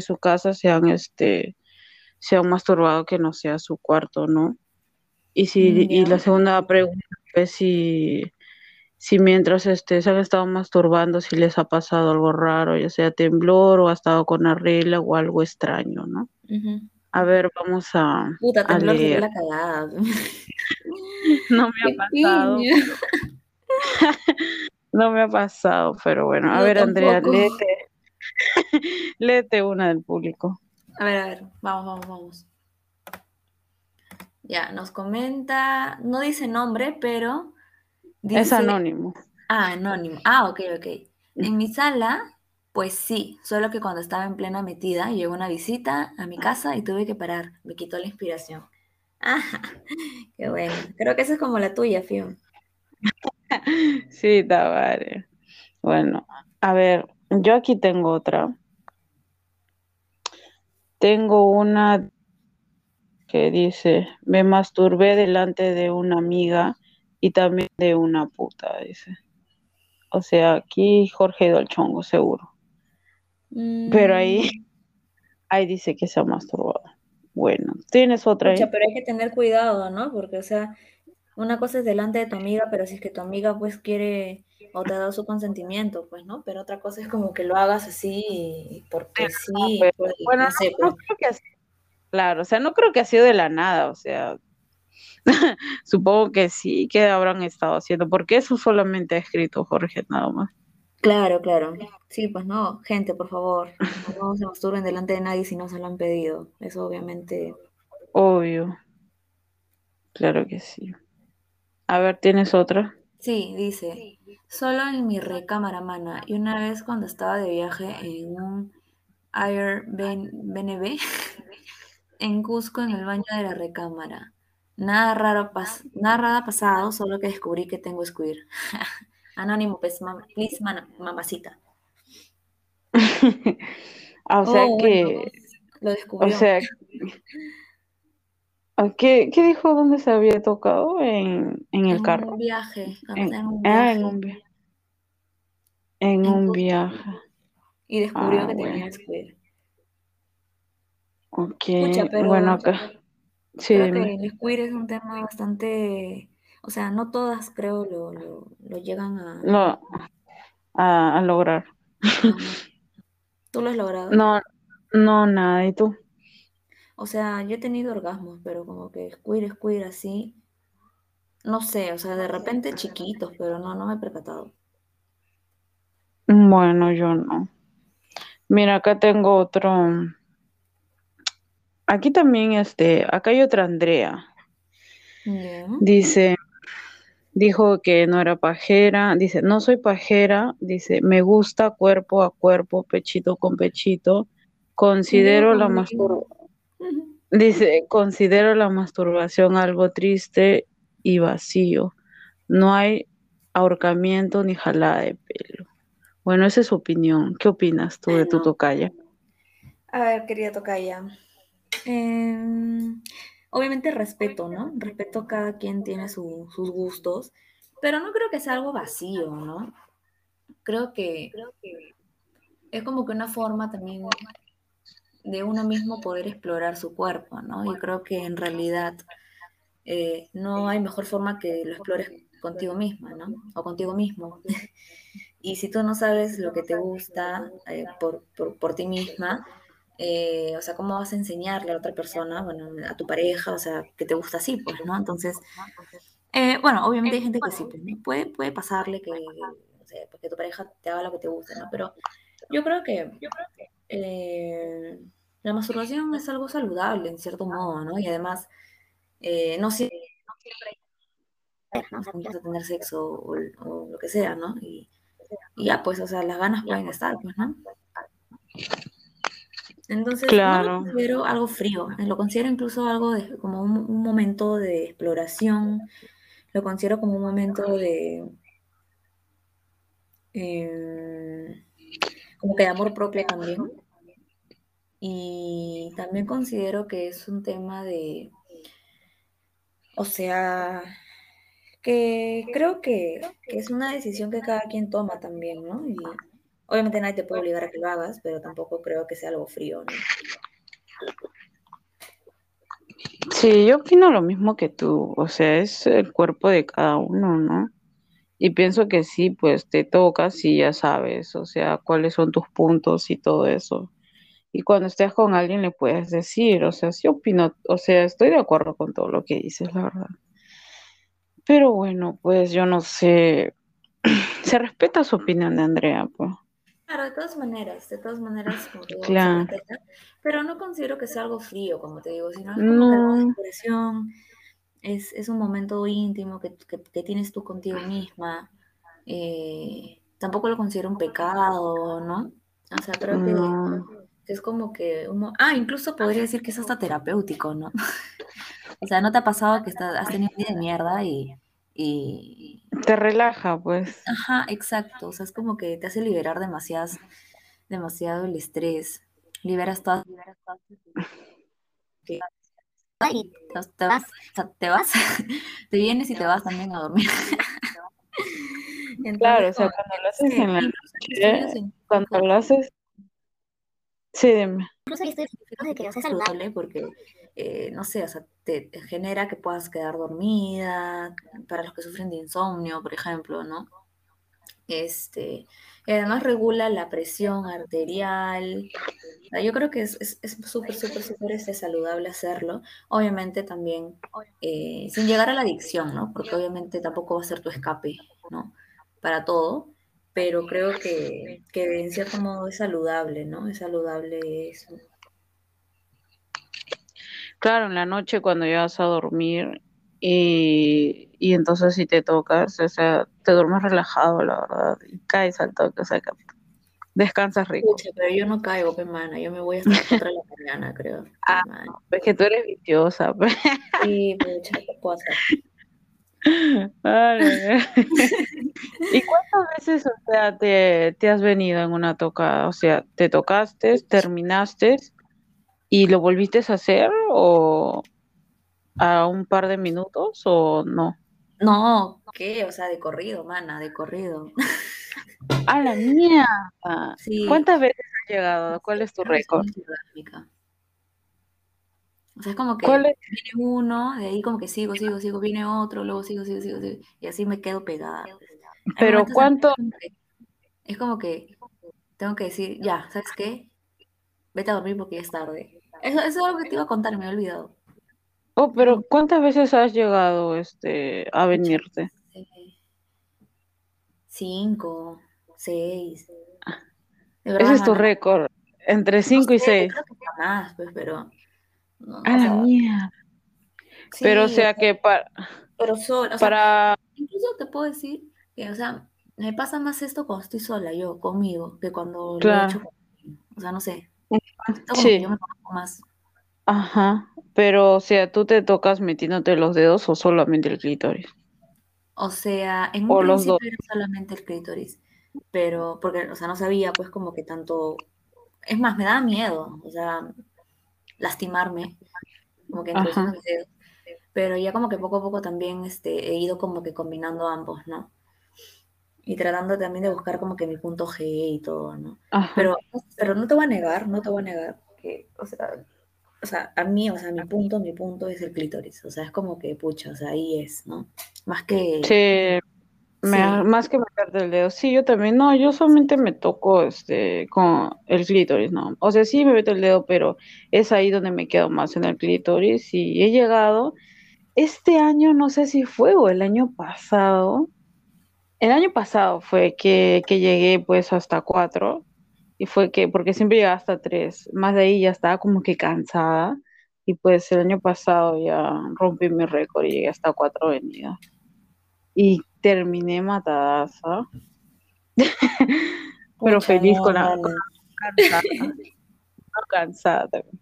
su casa se han, este, se han masturbado que no sea su cuarto, ¿no? Y si, y la segunda pregunta fue si, si mientras este, se han estado masturbando, si les ha pasado algo raro, ya sea temblor o ha estado con arregla o algo extraño, ¿no? A ver, vamos a. Puta, a leer. la cagada. no me ha pasado. no me ha pasado, pero bueno. A ver, Andrea, léete. léete una del público. A ver, a ver, vamos, vamos, vamos. Ya, nos comenta, no dice nombre, pero es anónimo. Ah, anónimo. Ah, ok, ok. En mi sala, pues sí, solo que cuando estaba en plena metida, llegó una visita a mi casa y tuve que parar. Me quitó la inspiración. Ah, qué bueno. Creo que esa es como la tuya, Fio. Sí, Tabare. Bueno, a ver, yo aquí tengo otra. Tengo una que dice, me masturbé delante de una amiga y también de una puta, dice. O sea, aquí Jorge Dolchongo, seguro. Pero ahí, Mm, ahí dice que se ha masturbado. Bueno, ¿tienes otra pucha, ahí? pero hay que tener cuidado, ¿no? Porque, o sea, una cosa es delante de tu amiga, pero si es que tu amiga pues quiere o te ha dado su consentimiento, pues, ¿no? Pero otra cosa es como que lo hagas así porque sí, pues, bueno, no sé, no, pues. creo que así, claro, o sea, no creo que ha sido de la nada, o sea, supongo que sí que habrán estado haciendo, porque eso solamente ha escrito Jorge nada más. Claro, claro. Sí, pues no, gente, por favor, no se masturben delante de nadie si no se lo han pedido. Eso obviamente. Obvio, claro que sí. A ver, ¿tienes otra? Sí, dice, solo en mi recámara, mana. Y una vez cuando estaba de viaje en un Airbnb en Cusco en el baño de la recámara. Nada raro, pas nada raro pasado, solo que descubrí que tengo squir. Anónimo, pues, mam please, mamacita. O sea Oh, bueno, que, lo o descubrió sea, ah, ¿qué, qué dijo dónde se había tocado? En, en el en un carro. viaje, En, en un ah, en viaje un, vi- en en un viaje. y descubrió Ah, que bueno, tenía squir. ok. Bueno, acá, sí, creo que dime. el squir es un tema bastante, o sea, no todas creo lo, lo, lo llegan a, No, a, a lograr. ¿Tú lo has logrado? No, no, nada. ¿Y tú? O sea, yo he tenido orgasmos, pero como que squir, squir así, no sé, o sea, de repente chiquitos, pero no, no me he percatado. Bueno, yo no. Mira, acá tengo otro. Aquí también, este, acá hay otra Andrea. Dice, dijo que no era pajera. Dice, no soy pajera. Dice, me gusta cuerpo a cuerpo, pechito con pechito. Considero la conmigo. Dice, considero la masturbación algo triste y vacío. No hay ahorcamiento ni jalada de pelo. Bueno, esa es su opinión. ¿Qué opinas tú de tu no. tocaya? A ver, querida tocaya. Em, obviamente respeto, ¿no? Respeto cada quien tiene su- sus gustos, pero no creo que sea algo vacío, ¿no? Creo que es como que una forma también de uno mismo poder explorar su cuerpo, ¿no? Yo creo que en realidad eh, no hay mejor forma que lo explores contigo misma, ¿no? O contigo mismo. Y si tú no sabes lo que te gusta eh, por, por, por ti misma, eh, o sea, ¿cómo vas a enseñarle a otra persona, bueno, a tu pareja, o sea, que te gusta así, pues, ¿no? Entonces, eh, bueno, obviamente hay gente que sí, pues, ¿no? puede, puede pasarle que, o sea, que tu pareja te haga lo que te gusta, ¿no? Pero yo creo que eh, la masturbación es algo saludable, en cierto modo, ¿no? Y además, eh, no siempre ¿no? O sea, no vas a tener sexo o, o lo que sea, ¿no? Y, y ya, pues, o sea, las ganas pueden estar, pues, ¿no? Entonces, no lo Claro, considero algo frío, eh, lo considero incluso algo de, como un, un momento de exploración, lo considero como un momento de, eh, como que de amor propio también. Y también considero que es un tema de, o sea, que creo que, es una decisión que cada quien toma también, ¿no? Y obviamente nadie te puede obligar a que lo hagas, pero tampoco creo que sea algo frío, ¿no? sí, yo opino lo mismo que tú, o sea, es el cuerpo de cada uno, ¿no? Y pienso que sí, pues te tocas y ya sabes, o sea, cuáles son tus puntos y todo eso. Y cuando estés con alguien le puedes decir, o sea, sí opino, o sea, estoy de acuerdo con todo lo que dices, la verdad. Pero bueno, pues yo no sé, se respeta su opinión de Andrea, pues. Claro, de todas maneras, de todas maneras, como te digo, se Claro, respeta, pero no considero que sea algo frío, como te digo, sino es algo de no, exploración, es, es un momento íntimo que, que, que tienes tú contigo misma, eh, tampoco lo considero un pecado, ¿no? O sea, creo No. que es como que... uno- ah, incluso podría decir que es hasta terapéutico, ¿no? O sea, ¿no te ha pasado que estás, has tenido un día de mierda y, y... Te relaja, pues. Ajá, exacto. O sea, es como que te hace liberar demasiadas, demasiado el estrés. Liberas todas... que- y te, te vas, te vas, te vienes y te vas también a dormir. Entonces, Claro, o sea, cuando lo haces en la noche, cuando lo haces, sí, dime. incluso hay estudios de que no sea saludable porque, eh, no sé, o sea, te, genera que puedas quedar dormida, para los que sufren de insomnio, por ejemplo, ¿no? Este, y además regula la presión arterial. Yo creo que es súper, súper, súper este, saludable hacerlo. Obviamente también eh, sin llegar a la adicción, ¿no? Porque obviamente tampoco va a ser tu escape, ¿no? Para todo, pero creo que, que en cierto modo es saludable, ¿no? Es saludable eso. Claro, en la noche cuando ya vas a dormir y, y entonces si te tocas, o sea, te duermes relajado, la verdad, y caes al toque, o sea, que descansas rico. Pucha, pero yo no caigo, pe mana, yo me voy hasta las 4 de la mañana, creo. Ah. Es que tú eres viciosa, pues. Sí, pucha, qué cosa. Vale. ¿Y cuántas veces, o sea, te, te has venido en una tocada? O sea, ¿te tocaste, terminaste y lo volviste a hacer o a un par de minutos o no? No, ¿qué? O sea, de corrido, mana, de corrido. ¡A la! Sí, ¿Cuántas veces has llegado? ¿Cuál es tu récord? O sea, es como ¿Cuál que es? viene uno, de ahí como que sigo, sigo, sigo, viene otro, luego sigo, sigo, sigo, sigo, y así me quedo pegada. Hay Pero ¿cuánto? es como que tengo que decir, ya, ¿sabes qué? Vete a dormir porque ya es tarde. Eso, eso es algo que te iba a contar, me he olvidado. Oh, pero ¿cuántas veces has llegado este a venirte? cinco, seis. De Ese es tu récord, entre No 5 y sé, 6. creo que más, pues, pero, no, ¡A la mierda! Pero o sea que para, pero sola, o sea, para incluso te puedo decir que, o sea, me pasa más esto cuando estoy sola, yo, conmigo, que cuando lo he Claro. hecho con alguien. O sea, no sé, Sí, yo me más. ajá. Pero, o sea, ¿tú te tocas metiéndote los dedos o solamente el clítoris? O sea, en un dos. principio era solamente el clítoris, pero, porque, o sea, no sabía, pues, como que tanto, es más, me daba miedo, o sea, lastimarme, como que mis dedos, pero ya como que poco a poco también, este, he ido como que combinando ambos, ¿no? Y tratando también de buscar como que mi punto G y todo, ¿no? Ajá. Pero, pero no te voy a negar, no te voy a negar que, o sea, o sea, a mí, o sea, mi punto, mi punto es el clítoris, o sea, es como que, pucha, o sea, ahí es, ¿no? Más que, Sí, me, sí, más que meterte el dedo. Sí, yo también. No, yo solamente me toco este con el clítoris, ¿no? O sea, sí me meto el dedo, pero es ahí donde me quedo más en el clítoris. Y he llegado, este año, no sé si fue o el año pasado. El año pasado fue que, que llegué pues hasta cuatro. Y fue que, porque siempre llegaba hasta tres. Más de ahí ya estaba como que cansada. Y pues el año pasado ya rompí mi récord y llegué hasta cuatro venidas. Y terminé matadaza. Pero feliz no, con la mana. con la cansada. Cansada también.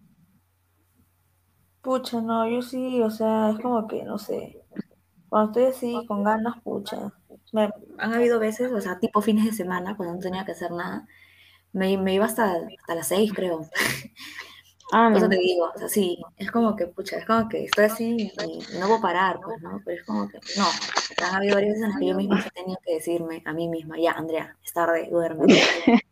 Pucha, no, yo sí, o sea, es como que, no sé, cuando estoy así, con ganas, pucha. Me, han habido veces, o sea, tipo fines de semana, cuando no tenía que hacer nada, me, me iba hasta, hasta las seis, creo. Ah, eso no. te digo, o sea, sí, es como que, pucha, es como que estoy así y, no puedo parar, pues, ¿no? Pero es como que, no, han habido varias veces en las que yo misma he tenido que decirme a mí misma, ya, Andrea, es tarde, duerme.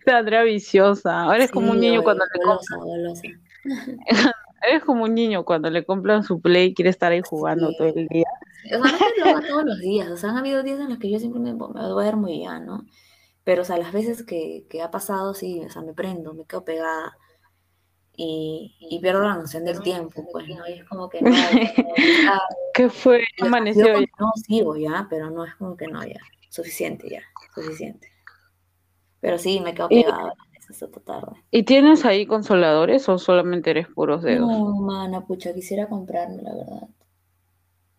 Esta Andrea viciosa. Ahora es como un Sí, niño oye, cuando le golosa, golosa. compran, eres como un niño cuando le compran su play y quiere estar ahí jugando Sí. todo el día. O sea, no lo haga todos los días, o sea, han habido días en los que yo siempre me, me duermo y ya, ¿no? Pero, o sea, las veces que, que ha pasado, sí, o sea, me prendo, me quedo pegada y, y pierdo la noción del tiempo, pues, ¿no? Y es como que no, ya, ¿Qué fue? Amaneció ya. continúo, sigo ya, pero no es como que no, ya, suficiente ya, suficiente. Pero sí, me quedo ¿Y, pegada tarde. ¿Y tienes ahí consoladores o solamente eres puros dedos? No, mana, pucha, quisiera comprarme, la verdad.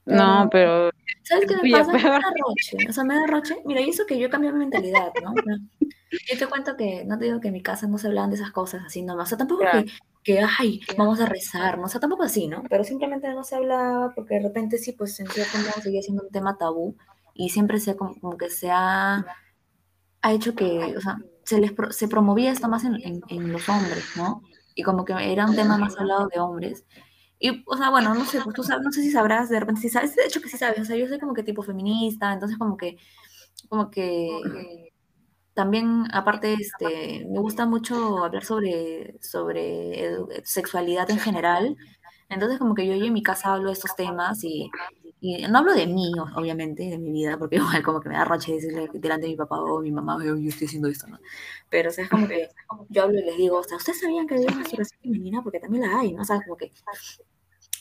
No, pero... ¿Sabes qué me pasa? Me da roche, o sea, me da roche. Mira, y eso que yo cambié mi mentalidad, ¿no? Yo te cuento que, no te digo que en mi casa no se hablaban de esas cosas así nomás, o sea, tampoco que, que, ay, vamos a rezar, ¿no? O sea, tampoco así, ¿no? Pero simplemente no se hablaba porque de repente sí, pues en cierto modo seguía siendo un tema tabú y siempre se como, como que se ha, ha hecho que, o sea, se les se promovía esto más en, en, los hombres, ¿no? Y como que era un tema más hablado de hombres. Y, o sea, bueno, no sé, pues tú sabes, no sé si sabrás, de repente si sabes, de hecho que sí sabes, o sea, yo soy como que tipo feminista, entonces como que, como que también, aparte, este, me gusta mucho hablar sobre, sobre sexualidad en general, entonces como que yo, yo en mi casa hablo de estos temas y, y no hablo de mí, obviamente, de mi vida, porque igual como que me da roche decirle delante de mi papá o mi mamá, yo, yo estoy haciendo esto, ¿no? Pero, o sea, es como que yo hablo y les digo, o sea, ¿ustedes sabían que había una masturbación femenina? Porque también la hay, ¿no? O sea, como que...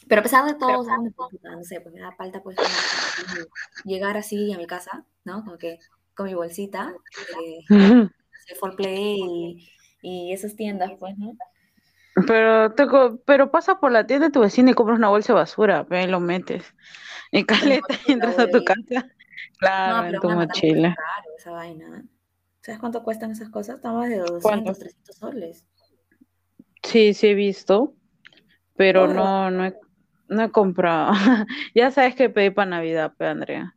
Pero a pesar de todo, o sea, no sé, pues me da falta pues llegar así a mi casa, ¿no? Como que con mi bolsita, eh, full play y, y esas tiendas, pues, ¿no? Pero, te, pero pasa por la tienda de tu vecino y compras una bolsa de basura, y lo metes en caleta y entras a tu casa. Claro, en tu mochila. Claro, esa vaina. ¿Sabes cuánto cuestan esas cosas? Estamos de 200, 300 soles. Sí, sí he visto, pero no, no he, no he comprado. ya sabes que pedí para Navidad, pe, Andrea.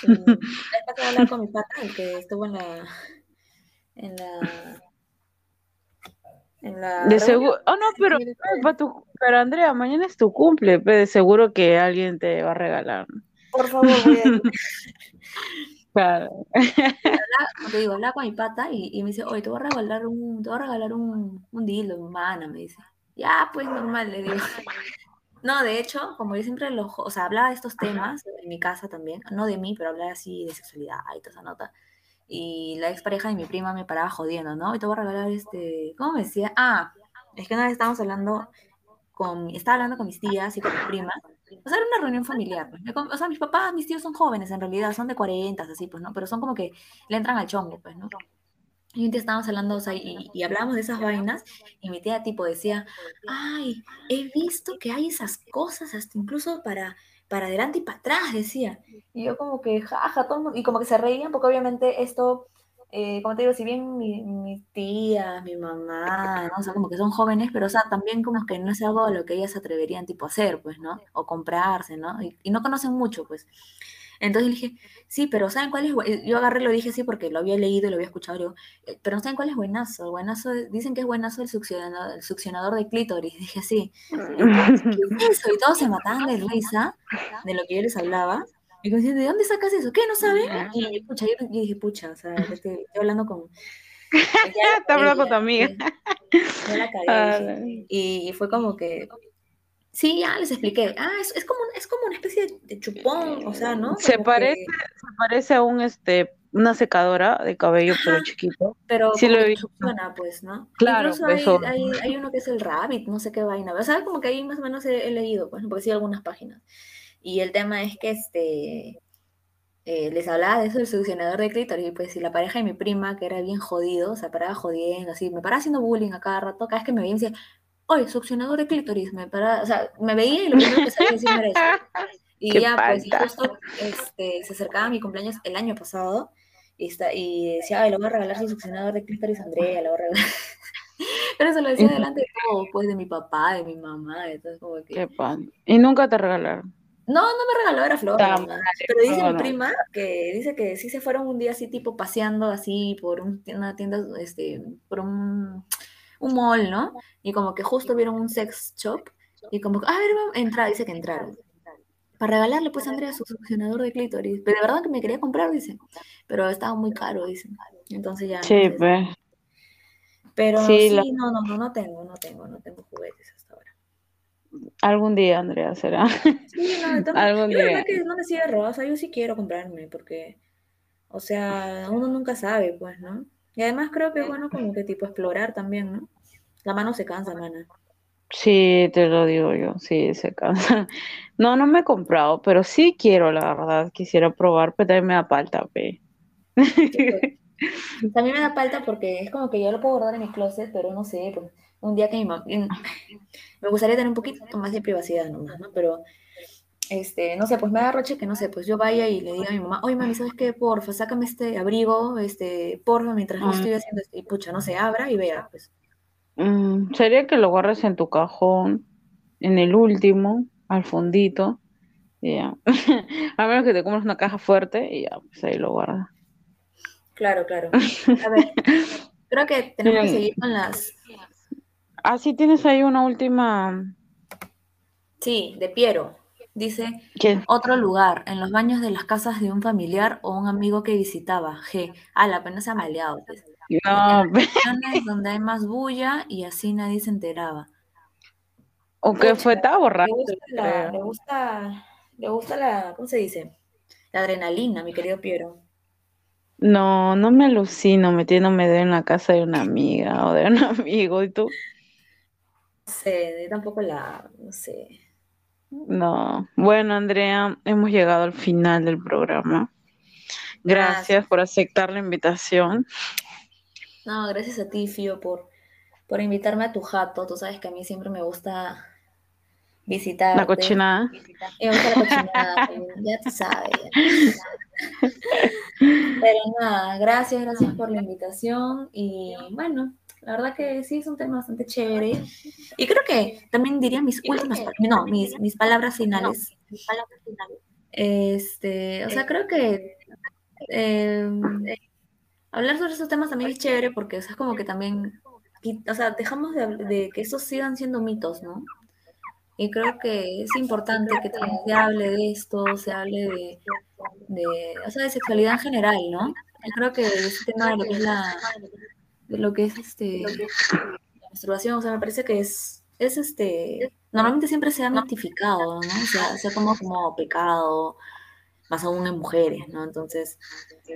Sí. Hablar con mi pata, el que estuvo en la, en la de seguro. Oh, no, pero, pero Andrea, mañana es tu cumple, pero de seguro que alguien te va a regalar. Por favor, voy a... Claro. te digo, hablaba con mi pata y, me dice, oye, te voy a regalar un, te voy a regalar un, un dildo, humana, me dice. Ya, pues normal, le digo. No, de hecho, como yo siempre lo, o sea, hablaba de estos temas en mi casa también, no de mí, pero hablaba así de sexualidad y toda esa nota y la expareja de mi prima me paraba jodiendo, ¿no? Y te voy a regalar este, ¿cómo me decía? Ah, es que una vez estábamos hablando con, estaba hablando con mis tías y con mi prima, o sea, era una reunión familiar, pues, o sea, mis papás, mis tíos son jóvenes en realidad, son de 40, así, pues, ¿no? Pero son como que le entran al chongo, pues, ¿no? Y un día estábamos hablando, o sea, y, y hablábamos de esas vainas, y mi tía tipo decía, ay, he visto que hay esas cosas hasta incluso para para adelante y para atrás, decía. Y yo como que, jaja, todo y como que se reían, porque obviamente esto, eh, como te digo, si bien mis mi tía, mi mamá, ¿no? O sea, como que son jóvenes, pero o sea, también como que no es algo a lo que ellas se atreverían tipo a hacer, pues, ¿no? O comprarse, ¿no? Y no conocen mucho, pues. Entonces dije, sí, pero ¿saben cuál es? Yo agarré lo dije así porque lo había leído y lo había escuchado. Eh, pero ¿saben cuál es buenazo? El buenazo, dicen que es buenazo el succionador, el succionador de clítoris. Dije, sí. eso? Y todos se mataban de risa de lo que yo les hablaba. Y me decían, ¿de dónde sacas eso? ¿Qué? ¿No saben? Y pucha, yo, dije, pucha, o sea, estoy, hablando con... Está hablando con tu amiga. Yo y fue como que, Sí, ya les expliqué. Ah, es, es, como, es como una especie de chupón, o sea, ¿no? se parece, se parece a un este una secadora de cabello, pero chiquito. Pero sí lo he visto. Funciona, pues, ¿no? Claro, Incluso hay, hay, hay, uno que es el Rabbit, no sé qué vaina. O sea, como que ahí más o menos he, leído, pues, porque sí algunas páginas. Y el tema es que este eh, les hablaba de eso del succionador de clítoris, y pues si la pareja de mi prima, que era bien jodido, o sea, paraba jodiendo, así, me paraba haciendo bullying a cada rato, cada vez que me veía, decía, oye, succionador de clítoris, me para, o sea, me veía y lo primero que sabía decir era eso. Y ya, pues, justo este, se acercaba a mi cumpleaños el año pasado y, está, y decía, ay, le voy a regalar su succionador de clítoris a Andrea, le voy a regalar. Pero eso lo decía delante de todo, pues, de mi papá, de mi mamá, entonces como que... Qué pan. ¿Y nunca te regalaron? No, no me regaló, era flor. Pero dice mi prima que dice que sí se fueron un día así tipo paseando así por una tienda, este, por un un mall, ¿no? Y como que justo vieron un sex shop y como que, a ver, entra, dice que entraron. Para regalarle pues a Andrea su succionador de clítoris. Pero de verdad que me quería comprar, dice. Pero estaba muy caro, dice. Entonces ya. Sí, pues. Pero sí, no, no, no, no tengo, no tengo, no tengo juguetes hasta ahora. Algún día, Andrea, será. Sí, no, entonces, Algún día. verdad que no me cierro, o sea, yo sí quiero comprarme, porque, o sea, uno nunca sabe, pues, ¿no? Y además creo que es bueno como que tipo explorar también, ¿no? La mano se cansa, mana. Sí, te lo digo yo, sí, se cansa. No, no me he comprado, pero sí quiero, la verdad, quisiera probar, pero también me da falta, pe. También me da falta porque es como que yo lo puedo guardar en mi closet, pero no sé, pues, un día que mi mamá... Me gustaría tener un poquito más de privacidad nomás, ¿no? Pero este, no sé, pues me da roche que, no sé, pues yo vaya y le diga a mi mamá, oye, mami, ¿sabes qué? Porfa, sácame este abrigo, este, porfa, mientras lo Mm, estoy haciendo, este, y pucha, no se abra y vea, pues. mm, sería que lo guardes en tu cajón, en el último, al fondito, y ya. A menos que te compres una caja fuerte y ya, pues ahí lo guardas. Claro, claro. A ver, creo que tenemos que seguir con las, Ah, sí, tienes ahí una última. sí, de Piero. Dice, ¿Qué? otro lugar, en los baños de las casas de un familiar o un amigo que visitaba. G. Ah, la pena se ha maleado. pues. En No, las reuniones donde hay más bulla y así nadie se enteraba. o que fue, estaba Le borracho, gusta, la, le gusta, le gusta la, ¿cómo se dice? La adrenalina, mi querido Piero. No, no me alucino metiéndome de en la casa de una amiga o de un amigo, ¿y tú? No sé, yo tampoco la, no sé. No. Bueno, Andrea, hemos llegado al final del programa. Gracias. Gracias por aceptar la invitación. No, gracias a ti, Fío, por, por invitarme a tu jato. Tú sabes que a mí siempre me gusta visitarte. La cochinada. Me gusta la cochinada, ya tú sabes. ya. Pero nada, gracias, gracias por la invitación. Y bueno, la verdad que sí es un tema bastante chévere. Y creo que también diría mis últimas, no, mis, mis palabras finales. Este, o sea, creo que eh, hablar sobre esos temas también es chévere porque o sea, es como que también, o sea, dejamos de que esos sigan siendo mitos, ¿no? Y creo que es importante que también se hable de esto, se hable de, de, o sea, de sexualidad en general, ¿no? Yo creo que ese tema de lo que es la, de lo que es este, la masturbación, o sea, me parece que es, es este, normalmente siempre se ha mitificado, ¿no? Sea, se ha como, como pecado, más aún en mujeres, ¿no? Entonces,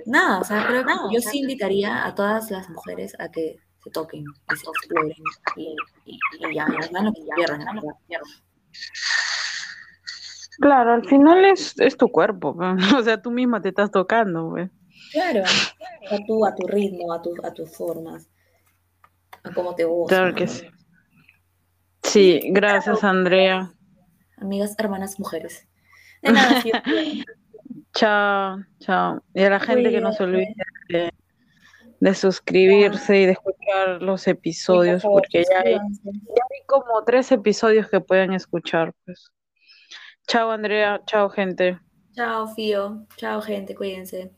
nada, o sea, creo que yo sí invitaría a todas las mujeres a que se toquen y se exploren y, y, y lo que verdad. Claro, al final es, es tu cuerpo, o sea, tú misma te estás tocando, pues. Claro, a tu, a tu ritmo, a, tu, a tus formas, a cómo te gusta. Claro que sí. Sí, gracias, Andrea. Amigas, hermanas, mujeres. De nada, Fio. Chao, chao. Y a la gente que no se olvide de, de suscribirse y de escuchar los episodios, Sí, por favor, porque ya hay, ya hay como tres episodios que pueden escuchar, pues. Chao, Andrea. Chao, gente. Chao, Fío. Chao, gente. Cuídense.